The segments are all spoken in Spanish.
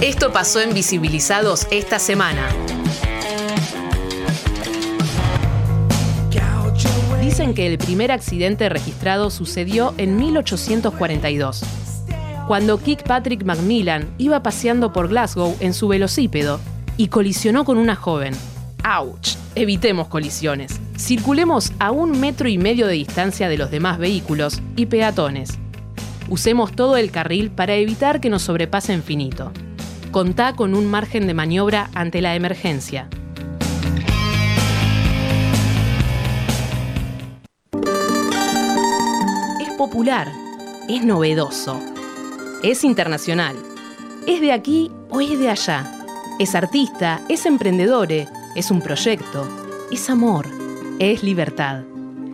Esto pasó en Visibilizados esta semana. Dicen que el primer accidente registrado sucedió en 1842, cuando Kirkpatrick Macmillan iba paseando por Glasgow en su velocípedo y colisionó con una joven. ¡Auch! Evitemos colisiones. Circulemos a un metro y medio de distancia de los demás vehículos y peatones. Usemos todo el carril para evitar que nos sobrepasen finito. Contá con un margen de maniobra ante la emergencia. Es popular, es novedoso, es internacional, es de aquí o es de allá, es artista, es emprendedor, es un proyecto, es amor, es libertad,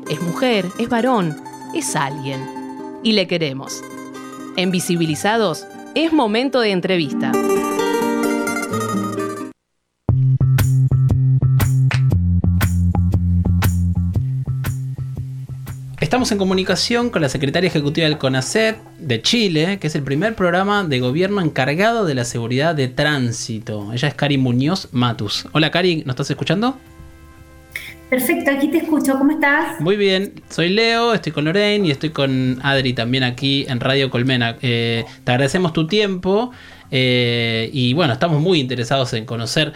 es mujer, es varón, es alguien. Y le queremos. En Visibilizados es momento de entrevista. Estamos en comunicación con la secretaria ejecutiva del CONACET de Chile, que es el primer programa de gobierno encargado de la seguridad de tránsito. Ella es Cari Muñoz Matus. Hola Cari, ¿nos estás escuchando? Perfecto, aquí te escucho. ¿Cómo estás? Muy bien, soy Leo, estoy con Lorraine y estoy con Adri también aquí en Radio Colmena. Eh, te agradecemos tu tiempo eh, y bueno, estamos muy interesados en conocer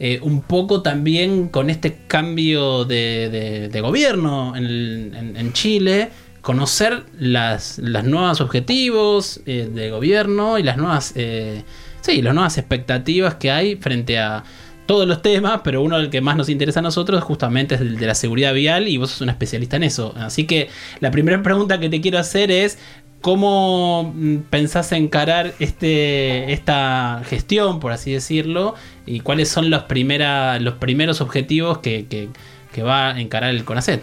eh, un poco también con este cambio de, gobierno en, Chile, conocer las, nuevos objetivos de gobierno y las nuevas, sí, las nuevas expectativas que hay frente a todos los temas, pero uno del que más nos interesa a nosotros justamente es el de la seguridad vial y vos sos un especialista en eso. Así que la primera pregunta que te quiero hacer es ¿Cómo mm, pensás encarar este, esta gestión, por así decirlo? ¿Y cuáles son los, los primeros objetivos que, va a encarar el CONACET?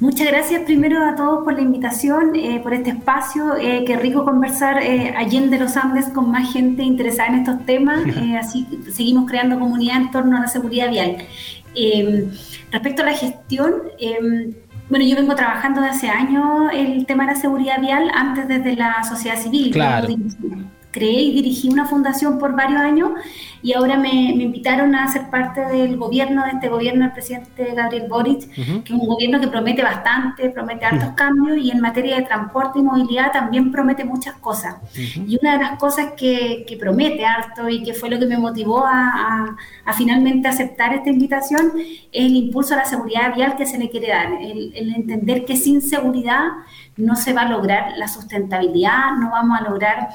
Muchas gracias primero a todos por la invitación, eh, por este espacio. Eh, qué rico conversar eh, allende los Andes con más gente interesada en estos temas. así seguimos creando comunidad en torno a la seguridad vial. respecto a la gestión, bueno, yo vengo trabajando de hace años el tema de la seguridad vial, antes desde la sociedad civil. Claro creé y dirigí una fundación por varios años y ahora me, invitaron a ser parte del gobierno, de este gobierno del presidente Gabriel Boric, que es un gobierno que promete bastante, promete altos cambios y en materia de transporte y movilidad también promete muchas cosas. Y una de las cosas que, promete harto y que fue lo que me motivó a, finalmente aceptar esta invitación es el impulso a la seguridad vial que se le quiere dar, el, el entender que sin seguridad no se va a lograr la sustentabilidad, no vamos a lograr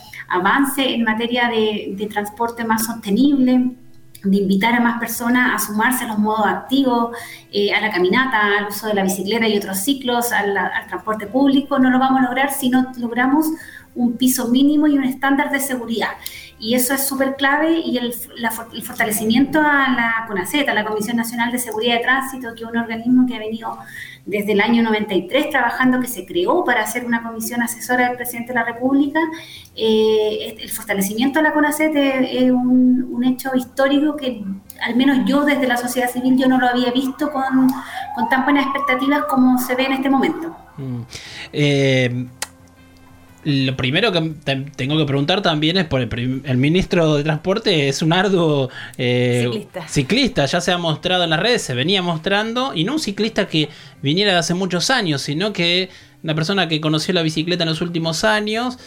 en materia de, transporte más sostenible, de invitar a más personas a sumarse a los modos activos, eh, a la caminata, al uso de la bicicleta y otros ciclos, al, transporte público, no lo vamos a lograr si no logramos un piso mínimo y un estándar de seguridad. Y eso es súper clave y el, el, fortalecimiento a la CONACET, a la Comisión Nacional de Seguridad de Tránsito, que es un organismo que ha venido desde el año 93 trabajando, que se creó para hacer una comisión asesora del presidente de la República. Eh, el fortalecimiento de la CONACET es, un, hecho histórico que al menos yo desde la sociedad civil yo no lo había visto con, tan buenas expectativas como se ve en este momento. Mm. Eh, lo primero que tengo que preguntar también es por el, ministro de Transporte, es un arduo eh, ciclista. ya se ha mostrado en las redes, se venía mostrando, y no un ciclista que viniera de hace muchos años, sino que una persona que conoció la bicicleta en los últimos años.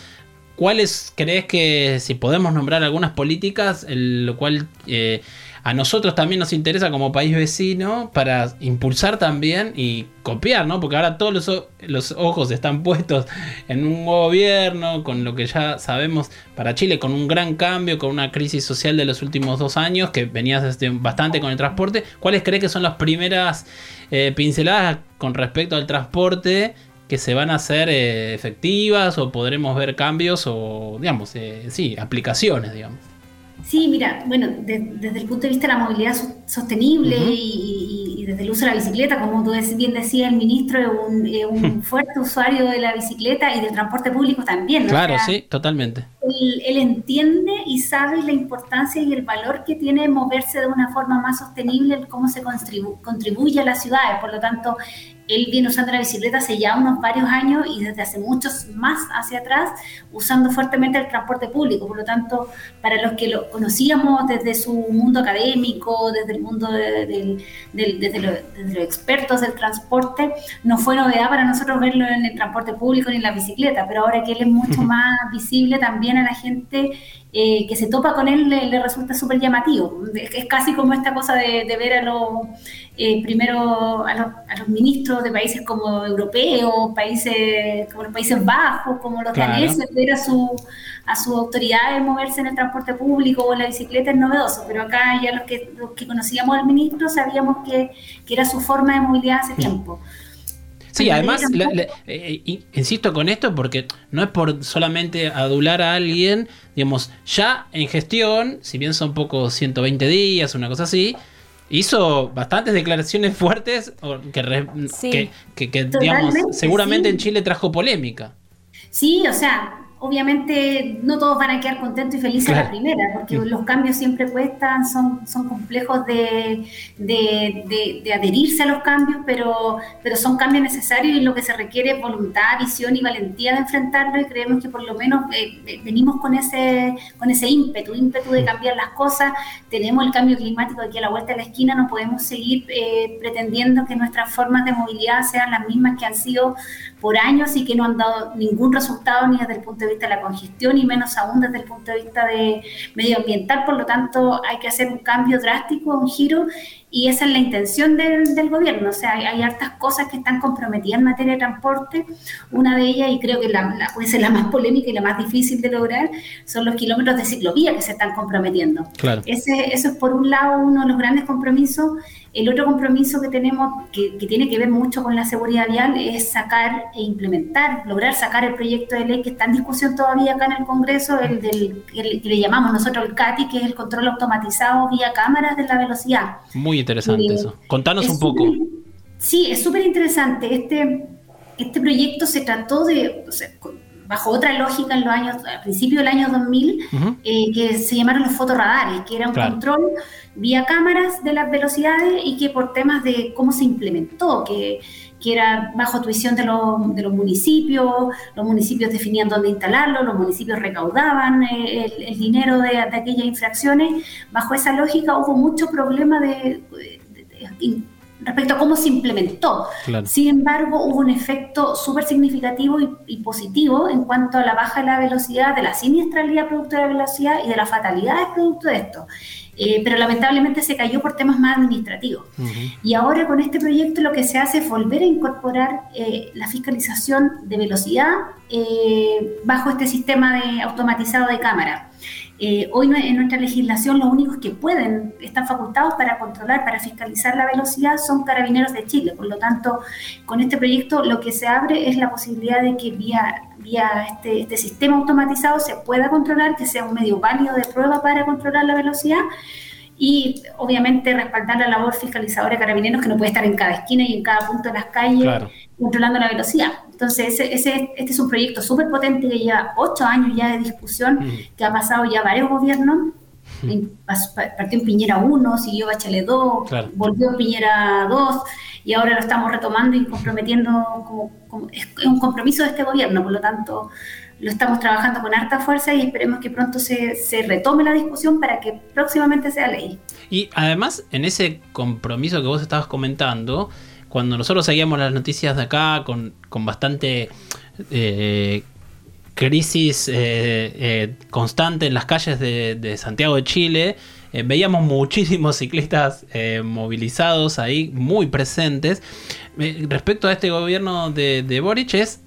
¿Cuáles crees que, si podemos nombrar algunas políticas, lo cual... Eh, a nosotros también nos interesa como país vecino para impulsar también y copiar, ¿no? Porque ahora todos los, ojos están puestos en un gobierno, con lo que ya sabemos para Chile, con un gran cambio, con una crisis social de los últimos dos años, que venía bastante con el transporte. ¿Cuáles cree que son las primeras eh, pinceladas con respecto al transporte? que se van a hacer eh, efectivas o podremos ver cambios o, digamos, eh, sí, aplicaciones, digamos. Sí, mira, bueno, desde el punto de vista de la movilidad sostenible y, desde el uso de la bicicleta, como tú bien decías, el ministro es un, fuerte usuario de la bicicleta y del transporte público también. Claro, sí, totalmente. Él, entiende y sabe la importancia y el valor que tiene moverse de una forma más sostenible, cómo se contribuye a las ciudades. Por lo tanto, él viene usando la bicicleta hace ya unos varios años y desde hace muchos más hacia atrás usando fuertemente el transporte público. Por lo tanto, para los que lo conocíamos desde su mundo académico, desde el mundo de, desde, los expertos del transporte, no fue novedad para nosotros verlo en el transporte público ni en la bicicleta, pero ahora que él es mucho más visible también a la gente eh, que se topa con él le, resulta súper llamativo. Es, casi como esta cosa de, ver a los, eh, primero a los, ministros de países como europeos, países como los Países Bajos, como los daneses, ver a su, a su autoridad de moverse en el transporte público o en la bicicleta es novedoso, pero acá ya los que, los que conocíamos al ministro sabíamos que, que era su forma de movilidad hace tiempo. Sí, además, eh, insisto con esto porque no es por solamente adular a alguien, digamos, ya en gestión, si bien son poco 120 días, una cosa así, hizo bastantes declaraciones fuertes que, que, digamos, seguramente en Chile trajo polémica. Sí, o sea, obviamente no todos van a quedar contentos y felices a la primera, porque los cambios siempre cuestan, son, son complejos de, de, adherirse a los cambios, pero, pero son cambios necesarios y lo que se requiere es voluntad, visión y valentía de enfrentarlo y creemos que por lo menos eh, venimos con ese, con ese ímpetu, ímpetu de cambiar las cosas, tenemos el cambio climático aquí a la vuelta de la esquina, no podemos seguir eh, pretendiendo que nuestras formas de movilidad sean las mismas que han sido por años y que no han dado ningún resultado ni desde el punto de vista de la congestión y menos aún desde el punto de vista de medioambiental. Por lo tanto, hay que hacer un cambio drástico, un giro y esa es la intención del, del gobierno. O sea, hay, hartas cosas que están comprometidas en materia de transporte. Una de ellas, y creo que la, puede ser la más polémica y la más difícil de lograr, son los kilómetros de ciclovía que se están comprometiendo. Claro. Ese, eso es por un lado uno de los grandes compromisos. El otro compromiso que tenemos, que, que, tiene que ver mucho con la seguridad vial, es sacar e implementar, lograr sacar el proyecto de ley que está en discusión todavía acá en el Congreso, el del que le llamamos nosotros el CATI, que es el control automatizado vía cámaras de la velocidad. Muy interesante eso. Contanos un poco. sí, es súper interesante. Este, este proyecto se trató de, bajo otra lógica en los años, a principios del año 2000, eh, que se llamaron los fotorradares, que era un control vía cámaras de las velocidades y que por temas de cómo se implementó, que, que era bajo tuición de, de, los municipios, los municipios definían dónde instalarlo, los municipios recaudaban eh, el, dinero de, de, aquellas infracciones. Bajo esa lógica hubo mucho problema de, respecto a cómo se implementó. Sin embargo, hubo un efecto súper significativo y, positivo en cuanto a la baja de la velocidad, de la siniestralidad producto de la velocidad y de la fatalidad producto de esto. Eh, pero lamentablemente se cayó por temas más administrativos. Y ahora con este proyecto lo que se hace es volver a incorporar eh, la fiscalización de velocidad eh, bajo este sistema de automatizado de cámara. Eh, hoy en nuestra legislación los únicos que pueden, están facultados para controlar, para fiscalizar la velocidad son carabineros de Chile. Por lo tanto, con este proyecto lo que se abre es la posibilidad de que vía, vía este, este sistema automatizado se pueda controlar, que sea un medio válido de prueba para controlar la velocidad y obviamente respaldar la labor fiscalizadora de carabineros que no puede estar en cada esquina y en cada punto de las calles controlando la velocidad. Entonces, ese, ese, este es un proyecto súper potente que lleva ocho años ya de discusión, que ha pasado ya varios gobiernos. Partió en Piñera 1, siguió Bachelet 2, volvió a Piñera 2 y ahora lo estamos retomando y comprometiendo como, es un compromiso de este gobierno, por lo tanto lo estamos trabajando con harta fuerza y esperemos que pronto se, se, retome la discusión para que próximamente sea ley. Y además, en ese compromiso que vos estabas comentando, cuando nosotros seguíamos las noticias de acá con, bastante eh, crisis eh, eh, constante en las calles de, Santiago de Chile, veíamos muchísimos ciclistas movilizados ahí, muy presentes. respecto a este gobierno de, de Boric es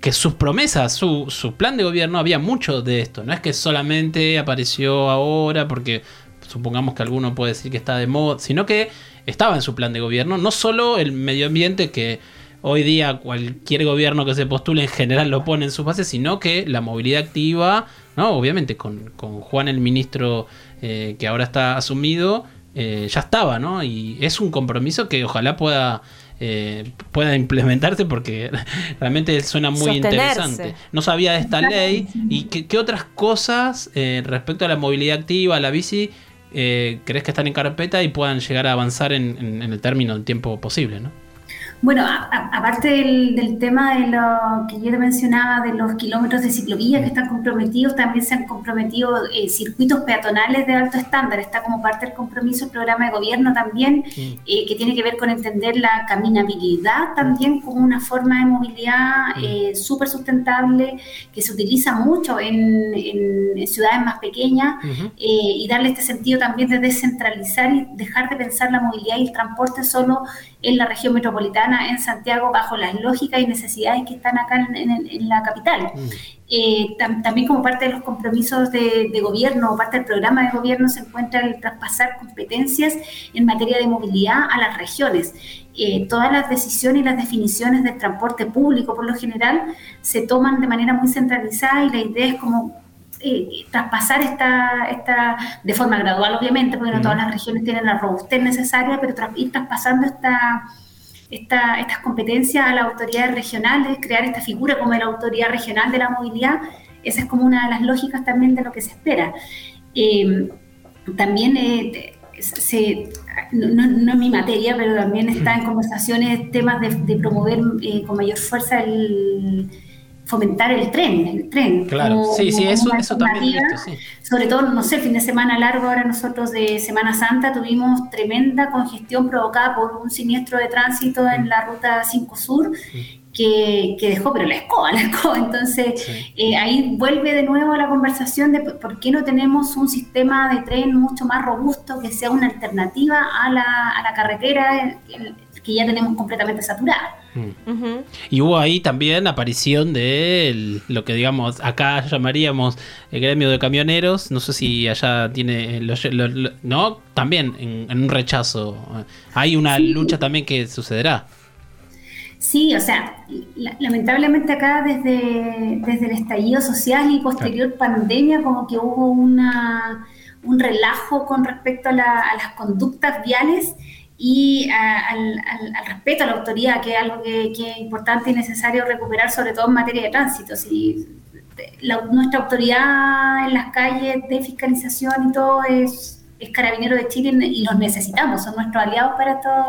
que sus promesas, su, su, plan de gobierno, había mucho de esto. No es que solamente apareció ahora porque supongamos que alguno puede decir que está de moda, sino que estaba en su plan de gobierno. No solo el medio ambiente que hoy día cualquier gobierno que se postule en general lo pone en sus bases, sino que la movilidad activa, ¿no? Obviamente con, Juan el ministro eh, que ahora está asumido, eh, ya estaba, ¿no? Y es un compromiso que ojalá pueda eh, pueda implementarse porque realmente suena muy interesante. No sabía de esta ley y qué, otras cosas respecto a la movilidad activa, a la bici, eh, crees que están en carpeta y puedan llegar a avanzar en, el término, en tiempo posible, ¿no? Bueno, aparte del, tema de lo que yo te mencionaba, de los kilómetros de ciclovía que están comprometidos, también se han comprometido eh, circuitos peatonales de alto estándar. Está como parte del compromiso el programa de gobierno también, eh, que tiene que ver con entender la caminabilidad también como una forma de movilidad eh, súper sustentable, que se utiliza mucho en, ciudades más pequeñas, y darle este sentido también de descentralizar y dejar de pensar la movilidad y el transporte solo en la región metropolitana, en Santiago, bajo las lógicas y necesidades que están acá en, la capital. Mm. Eh, también como parte de los compromisos de, gobierno o parte del programa de gobierno se encuentra el traspasar competencias en materia de movilidad a las regiones. Eh, todas las decisiones y las definiciones del transporte público por lo general se toman de manera muy centralizada y la idea es como eh, traspasar esta, esta, de forma gradual, obviamente, porque no todas las regiones tienen la robustez necesaria, pero ir traspasando esta, esta, estas competencias a las autoridades regionales, crear esta figura como la autoridad regional de la movilidad, esa es como una de las lógicas también de lo que se espera. Eh, también eh, se, no, es mi materia, pero también está en conversaciones temas de, de promover con mayor fuerza el fomentar el tren, el tren. Claro, sí, sí, eso, eso también sí. Sobre todo, no sé, fin de semana largo, ahora nosotros de Semana Santa tuvimos tremenda congestión provocada por un siniestro de tránsito en la ruta 5 Sur. Que, dejó, pero la escoba, la escoba. Entonces, eh, ahí vuelve de nuevo la conversación de por qué no tenemos un sistema de tren mucho más robusto que sea una alternativa a la, a la carretera, que ya tenemos completamente saturada. Mm. Y hubo ahí también aparición de lo que digamos acá llamaríamos el gremio de camioneros. No sé si allá tiene. no, también en, un rechazo. Hay una lucha también que sucederá. Sí, o sea, lamentablemente acá desde, desde el estallido social y posterior pandemia, como que hubo una, un relajo con respecto a, a las conductas viales y al, respeto a la autoridad, que es algo que, es importante y necesario recuperar, sobre todo en materia de tránsito. Si nuestra autoridad en las calles de fiscalización y todo es, es Carabinero de Chile y los necesitamos, son nuestros aliados para todo,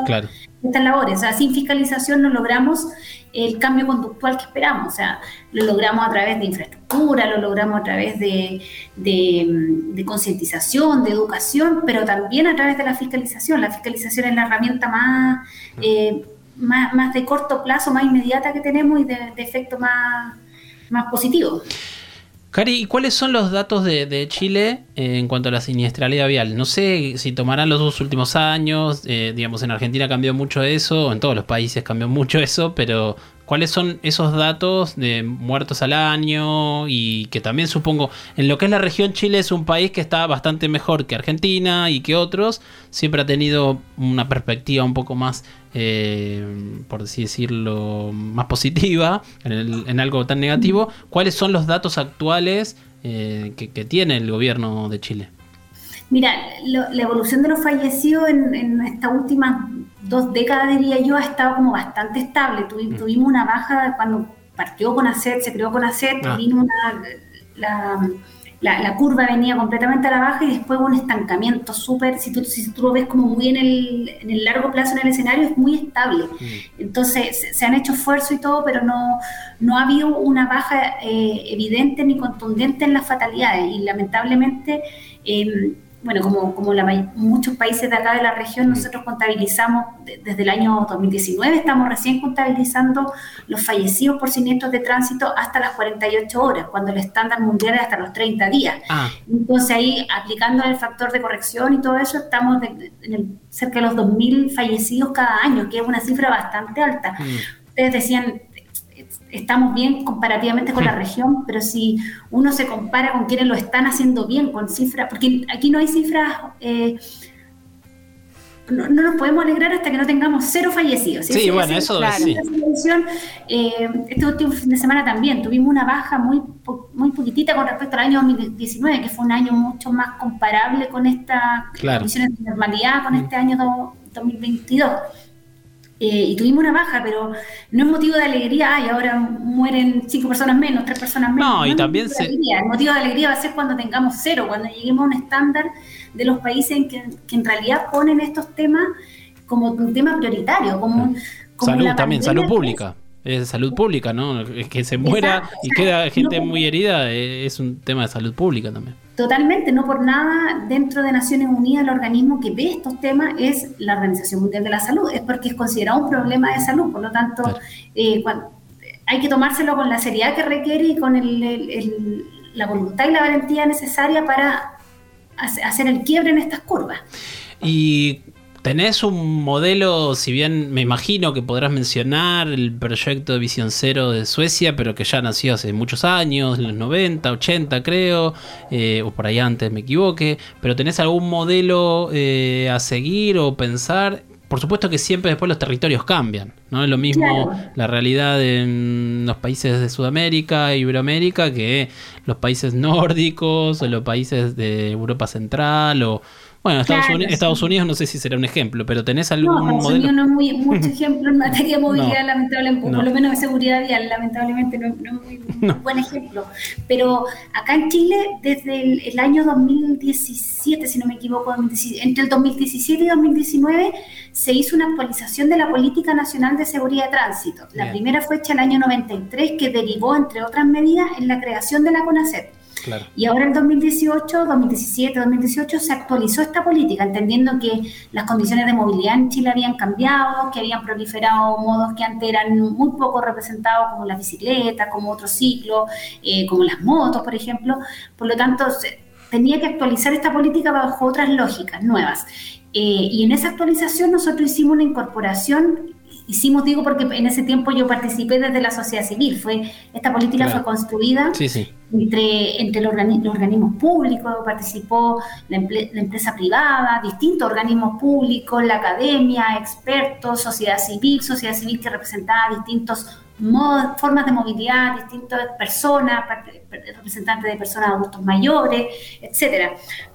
estas labores. O sea, sin fiscalización no logramos el cambio conductual que esperamos. O sea, lo logramos a través de infraestructura, lo logramos a través de, de, concientización, de educación, pero también a través de la fiscalización. La fiscalización es la herramienta más, eh, más, más, de corto plazo, más inmediata que tenemos y de, efecto más, más positivo. Cari, ¿y cuáles son los datos de, Chile en cuanto a la siniestralidad vial? No sé si tomarán los dos últimos años, eh, digamos, en Argentina cambió mucho eso, en todos los países cambió mucho eso, pero cuáles son esos datos de muertos al año y que también supongo en lo que es la región Chile es un país que está bastante mejor que Argentina y que otros, siempre ha tenido una perspectiva un poco más, eh, por así decirlo, más positiva en, algo tan negativo. ¿Cuáles son los datos actuales eh, que, tiene el gobierno de Chile? Mira, la evolución de los fallecidos en, en esta última dos décadas, diría yo, ha estado como bastante estable. Mm. Tuvimos, una baja cuando partió con ACET, se creó con ACET, ah. vino una, la, curva venía completamente a la baja y después hubo un estancamiento súper, si tú, si tú lo ves como muy en el, en el largo plazo en el escenario, es muy estable. Mm. Entonces se, han hecho esfuerzos y todo, pero no, no ha habido una baja eh, evidente ni contundente en las fatalidades y lamentablemente... Eh, bueno, como, como la, muchos países de acá de la región, nosotros contabilizamos desde el año 2019, estamos recién contabilizando los fallecidos por siniestros de tránsito hasta las 48 horas, cuando el estándar mundial es hasta los 30 días. Ah. Entonces ahí, aplicando el factor de corrección y todo eso, estamos en cerca de los 2.000 fallecidos cada año, que es una cifra bastante alta. Mm. Ustedes decían, estamos bien comparativamente con la región, pero si uno se compara con quienes lo están haciendo bien, con cifras, porque aquí no hay cifras, eh, no, nos podemos alegrar hasta que no tengamos cero fallecidos. Sí, bueno, eso sí. Eh, este último fin de semana también tuvimos una baja muy, muy poquitita con respecto al año 2019, que fue un año mucho más comparable con estas condiciones de normalidad, con este año 2022. Eh, y tuvimos una baja, pero no es motivo de alegría, y ahora mueren cinco personas menos, tres personas menos. No, y también se... El motivo de alegría va a ser cuando tengamos cero, cuando lleguemos a un estándar de los países en que, en realidad ponen estos temas como un tema prioritario, como, salud también, salud pública. Es salud pública, ¿no? Que se muera y queda gente muy herida eh, es un tema de salud pública también. Totalmente, no por nada dentro de Naciones Unidas el organismo que ve estos temas es la Organización Mundial de la Salud, es porque es considerado un problema de salud, por lo tanto eh, hay que tomárselo con la seriedad que requiere y con la voluntad y la valentía necesaria para hacer el quiebre en estas curvas. Y tenés un modelo, si bien me imagino que podrás mencionar el proyecto de Visión Cero de Suecia, pero que ya nació hace muchos años, en los 90, 80 creo, eh, o por ahí antes me equivoque, pero tenés algún modelo eh, a seguir o pensar por supuesto que siempre después los territorios cambian, ¿no? Es lo mismo la realidad en los países de Sudamérica, Iberoamérica, que los países nórdicos o los países de Europa Central o, bueno, Estados, Unidos, no sé si será un ejemplo, pero tenés algún no, Estados Unidos no es muy, mucho ejemplo en materia de movilidad, lamentablemente, por lo menos de seguridad vial, lamentablemente no, es muy, buen ejemplo. Pero acá en Chile, desde el, año 2017, si no me equivoco, entre el 2017 y 2019, se hizo una actualización de la Política Nacional de Seguridad de Tránsito. La primera fue hecha en el año 93, que derivó, entre otras medidas, en la creación de la CONACET. Y ahora en 2018, 2017, 2018 se actualizó esta política, entendiendo que las condiciones de movilidad en Chile habían cambiado, que habían proliferado modos que antes eran muy poco representados, como las bicicletas, como otros ciclos, eh, como las motos, por ejemplo. Por lo tanto, tenía que actualizar esta política bajo otras lógicas nuevas. Eh, y en esa actualización nosotros hicimos una incorporación hicimos, digo, porque en ese tiempo yo participé desde la sociedad civil. Fue, esta política fue construida entre, entre los, organismos públicos, participó la, empresa privada, distintos organismos públicos, la academia, expertos, sociedad civil, sociedad civil que representaba distintos modos, formas de movilidad, distintas personas, representantes de personas adultos mayores, etcétera.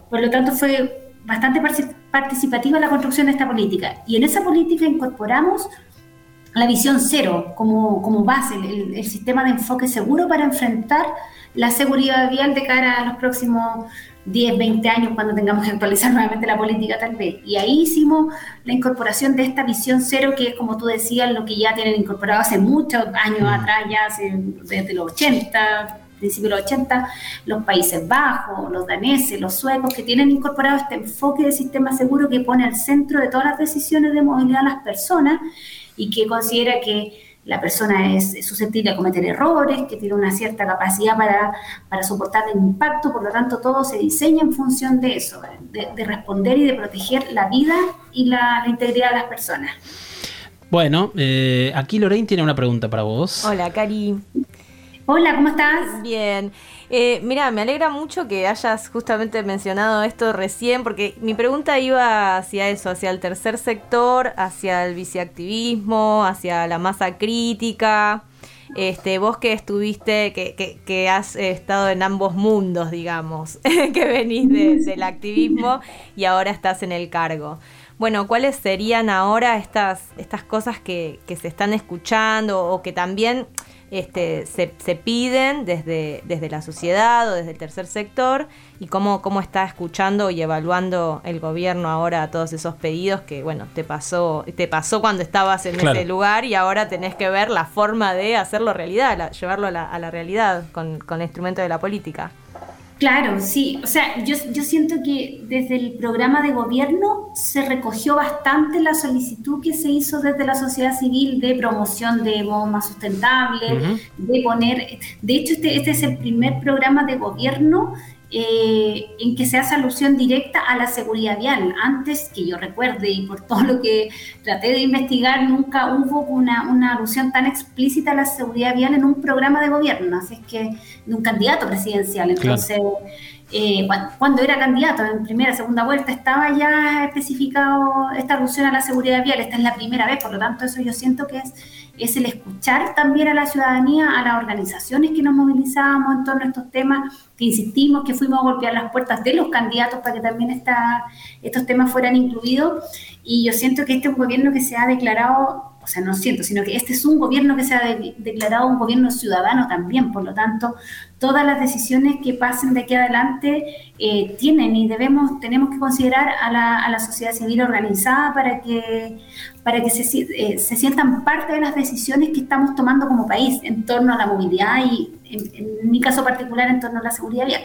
Por lo tanto, fue bastante participativa la construcción de esta política. Y en esa política incorporamos la visión cero como, como base, el, sistema de enfoque seguro para enfrentar la seguridad vial de cara a los próximos 10, 20 años cuando tengamos que actualizar nuevamente la política tal vez. Y ahí hicimos la incorporación de esta visión cero que es como tú decías, lo que ya tienen incorporado hace muchos años atrás, ya desde los 80, principios de los 80, los Países Bajos, los daneses, los suecos, que tienen incorporado este enfoque de sistema seguro que pone al centro de todas las decisiones de movilidad a las personas y que considera que la persona es susceptible a cometer errores, que tiene una cierta capacidad para, para soportar el impacto, por lo tanto todo se diseña en función de eso, de, responder y de proteger la vida y la, integridad de las personas. Bueno, eh, aquí Lorraine tiene una pregunta para vos. Hola, Cari. Hola, ¿cómo estás? Bien. Eh, mira, me alegra mucho que hayas justamente mencionado esto recién, porque mi pregunta iba hacia eso, hacia el tercer sector, hacia el viceactivismo, hacia la masa crítica. Este, vos que estuviste, que, que, has estado en ambos mundos, digamos, que venís del activismo y ahora estás en el cargo. Bueno, ¿cuáles serían ahora estas, estas cosas que, que se están escuchando o que también este, se, se, piden desde, desde la sociedad o desde el tercer sector y cómo, cómo está escuchando y evaluando el gobierno ahora todos esos pedidos que bueno te pasó te pasó cuando estabas en ese lugar y ahora tenés que ver la forma de hacerlo realidad, llevarlo a la, a la realidad con, con el instrumento de la política. Claro, sí. O sea, yo, yo siento que desde el programa de gobierno se recogió bastante la solicitud que se hizo desde la sociedad civil de promoción de más sustentables, de poner... De hecho, este, este es el primer programa de gobierno eh, en que se hace alusión directa a la seguridad vial. Antes que yo recuerde y por todo lo que traté de investigar, nunca hubo una, una alusión tan explícita a la seguridad vial en un programa de gobierno, así es que de un candidato presidencial. Entonces, eh, cuando, era candidato en primera, segunda vuelta, estaba ya especificado esta alusión a la seguridad vial. Esta es la primera vez, por lo tanto, eso yo siento que es, es el escuchar también a la ciudadanía, a las organizaciones que nos movilizábamos en torno a estos temas, que insistimos, que fuimos a golpear las puertas de los candidatos para que también esta, estos temas fueran incluidos. Y yo siento que este es un gobierno que se ha declarado o sea, no siento, sino que este es un gobierno que se ha declarado un gobierno ciudadano también, por lo tanto, todas las decisiones que pasen de aquí adelante eh, tienen y debemos, tenemos que considerar a la, a la sociedad civil organizada para que, para que se, eh, se, sientan parte de las decisiones que estamos tomando como país en torno a la movilidad y, en, mi caso particular, en torno a la seguridad vial.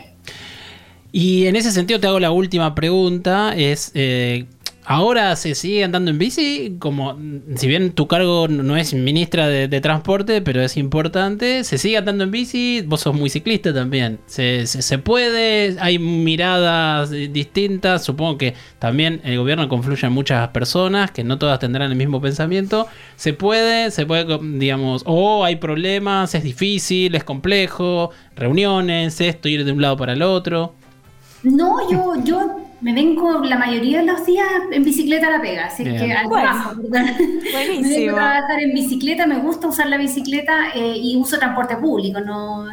Y en ese sentido te hago la última pregunta, es eh, Ahora se sigue andando en bici, como si bien tu cargo no es ministra de, transporte, pero es importante, se sigue andando en bici, vos sos muy ciclista también, se, se, puede, hay miradas distintas, supongo que también el gobierno confluye en muchas personas, que no todas tendrán el mismo pensamiento, se puede, se puede, digamos, o hay problemas, es difícil, es complejo, reuniones, esto, ir de un lado para el otro. No, yo, yo me vengo la mayoría de los días en bicicleta a la pega, así que al trabajo, Buenísimo. Me vengo a trabajar en bicicleta, me gusta usar la bicicleta eh, y uso transporte público, no...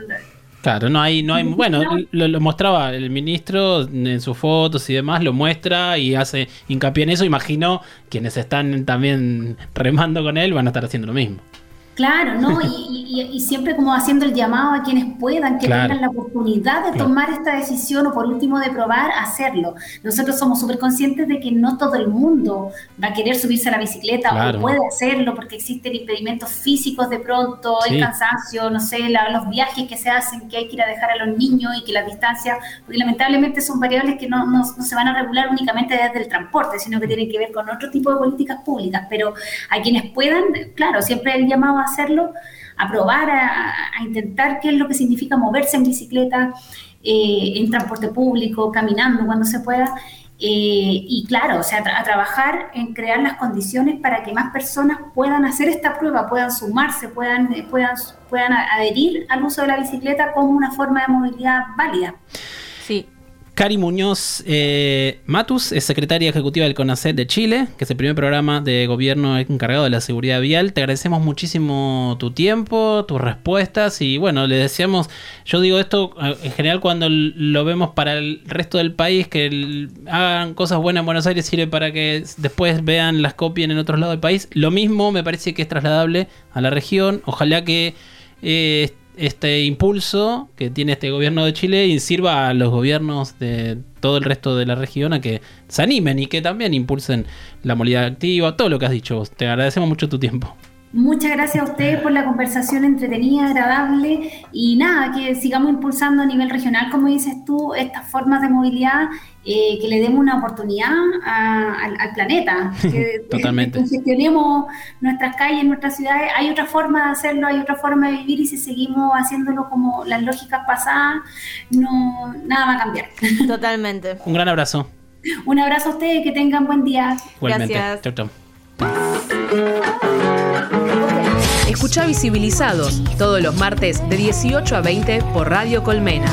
Claro, no hay, no hay, bueno, lo, mostraba el ministro en sus fotos y demás, lo muestra y hace hincapié en eso. Imagino quienes están también remando con él van a estar haciendo lo mismo. Claro, ¿no? Y, siempre como haciendo el llamado a quienes puedan, que tengan la oportunidad de tomar esta decisión o por último de probar, hacerlo. Nosotros somos súper conscientes de que no todo el mundo va a querer subirse a la bicicleta o puede hacerlo porque existen impedimentos físicos de pronto, el cansancio, no sé, los viajes que se hacen, que hay que ir a dejar a los niños y que las distancias, porque lamentablemente son variables que no, no se van a regular únicamente desde el transporte, sino que tienen que ver con otro tipo de políticas públicas. Pero a quienes puedan, claro, siempre el llamado hacerlo, a probar, a, intentar qué es lo que significa moverse en bicicleta, eh, en transporte público, caminando cuando se pueda. Eh, y claro, o sea, a trabajar en crear las condiciones para que más personas puedan hacer esta prueba, puedan sumarse, puedan, eh, puedan, puedan adherir al uso de la bicicleta como una forma de movilidad válida. Sí, Cari Muñoz eh, Matus es secretaria ejecutiva del CONACET de Chile, que es el primer programa de gobierno encargado de la seguridad vial. Te agradecemos muchísimo tu tiempo, tus respuestas y bueno, le deseamos, yo digo esto eh, en general cuando lo vemos para el resto del país, que hagan cosas buenas en Buenos Aires sirve para que después vean, las copien en otros lados del país. Lo mismo me parece que es trasladable a la región. Ojalá que... Eh, este impulso que tiene este gobierno de Chile y sirva a los gobiernos de todo el resto de la región a que se animen y que también impulsen la movilidad activa, todo lo que has dicho. Te agradecemos mucho tu tiempo. Muchas gracias a ustedes por la conversación entretenida, agradable y nada, que sigamos impulsando a nivel regional, como dices tú, estas formas de movilidad, eh, que le demos una oportunidad al, planeta, que, Totalmente. gestionemos nuestras calles, nuestras ciudades. Hay otra forma de hacerlo, hay otra forma de vivir y si seguimos haciéndolo como las lógicas pasadas, no, nada va a cambiar. Totalmente. Un gran abrazo. Un abrazo a ustedes, que tengan buen día. Gracias. Chau, chau. Escucha Visibilizados todos los martes de 18 a 20 por Radio Colmena.